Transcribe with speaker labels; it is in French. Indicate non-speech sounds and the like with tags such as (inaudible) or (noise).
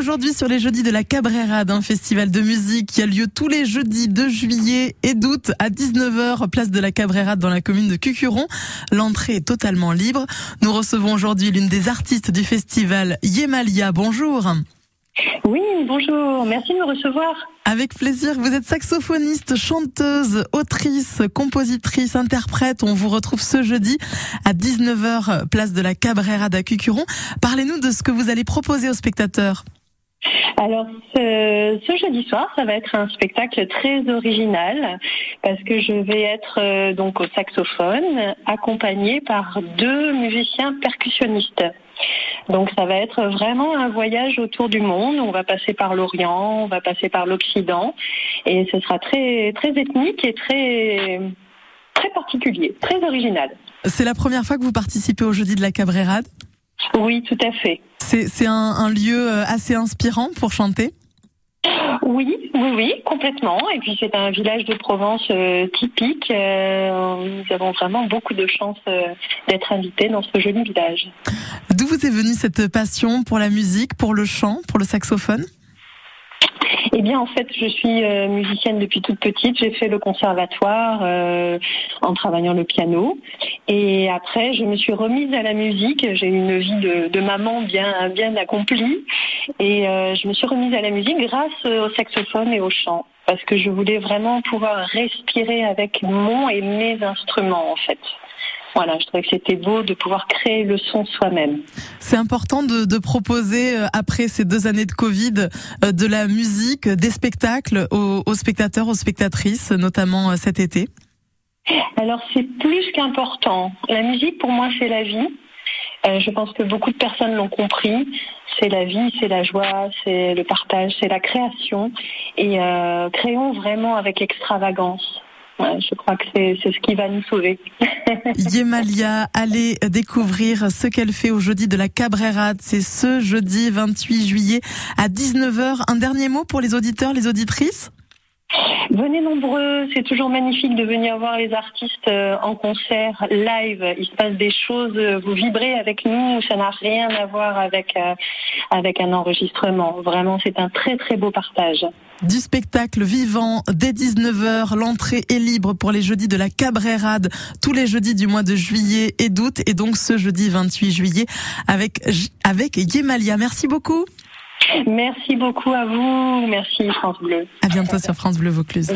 Speaker 1: aujourd'hui sur les jeudis de la Cabrera, d'un festival de musique qui a lieu tous les jeudis de juillet et d'août à 19h, place de la Cabrera dans la commune de Cucuron. L'entrée est totalement libre. Nous recevons aujourd'hui l'une des artistes du festival, Yemalia. Bonjour.
Speaker 2: Oui, bonjour. Merci de me recevoir.
Speaker 1: Avec plaisir. Vous êtes saxophoniste, chanteuse, autrice, compositrice, interprète. On vous retrouve ce jeudi à 19h, place de la Cabrera d'Acucuron. Parlez-nous de ce que vous allez proposer aux spectateurs.
Speaker 2: Alors ce, ce, jeudi soir, ça va être un spectacle très original parce que je vais être euh, donc au saxophone accompagné par deux musiciens percussionnistes. Donc ça va être vraiment un voyage autour du monde. On va passer par l'Orient, on va passer par l'Occident, et ce sera très très ethnique et très très particulier, très original.
Speaker 1: C'est la première fois que vous participez au Jeudi de la Cabrérade?
Speaker 2: Oui, tout à fait.
Speaker 1: C'est un, un lieu euh, assez inspirant pour chanter
Speaker 2: oui, oui, oui, complètement. Et puis c'est un village de Provence euh, typique. Euh, nous avons vraiment beaucoup de chance euh, d'être invités dans ce joli village.
Speaker 1: D'où vous est venue cette passion pour la musique, pour le chant, pour le saxophone?
Speaker 2: Eh bien, en fait, je suis euh, musicienne depuis toute petite. J'ai fait le conservatoire euh, en travaillant le piano. Et après, je me suis remise à la musique. J'ai une vie de, maman bien, bien accomplie. Et euh, je me suis remise à la musique grâce au saxophone et au chant. Parce que je voulais vraiment pouvoir respirer avec mon et mes instruments, en fait. Voilà, je trouvais que c'était beau de pouvoir créer le son soi-même.
Speaker 1: C'est important de, de, proposer, euh, après ces deux années de Covid, euh, de la musique, des spectacles aux, aux spectateurs, aux spectatrices, notamment euh, cet été
Speaker 2: Alors c'est plus qu'important. La musique, pour moi, c'est la vie. Euh, je pense que beaucoup de personnes l'ont compris. C'est la vie, c'est la joie, c'est le partage, c'est la création. Et euh, créons vraiment avec extravagance je crois que c'est ce qui va nous sauver. (laughs)
Speaker 1: Yemalia, allez découvrir ce qu'elle fait au jeudi de la Cabrera. C'est ce jeudi 28 juillet à 19h. Un dernier mot pour les auditeurs, les auditrices?
Speaker 2: Venez nombreux, c'est toujours magnifique de venir voir les artistes euh, en concert live. Il se passe des choses, vous vibrez avec nous, ça n'a rien à voir avec euh, avec un enregistrement. Vraiment, c'est un très très beau partage.
Speaker 1: Du spectacle vivant dès 19h, l'entrée est libre pour les jeudis de la Cabrérade, tous les jeudis du mois de juillet et d'août et donc ce jeudi 28 juillet avec avec Yemalia. Merci beaucoup.
Speaker 2: Merci beaucoup à vous. Merci France Bleu.
Speaker 1: À bientôt sur France Bleu Vaucluse.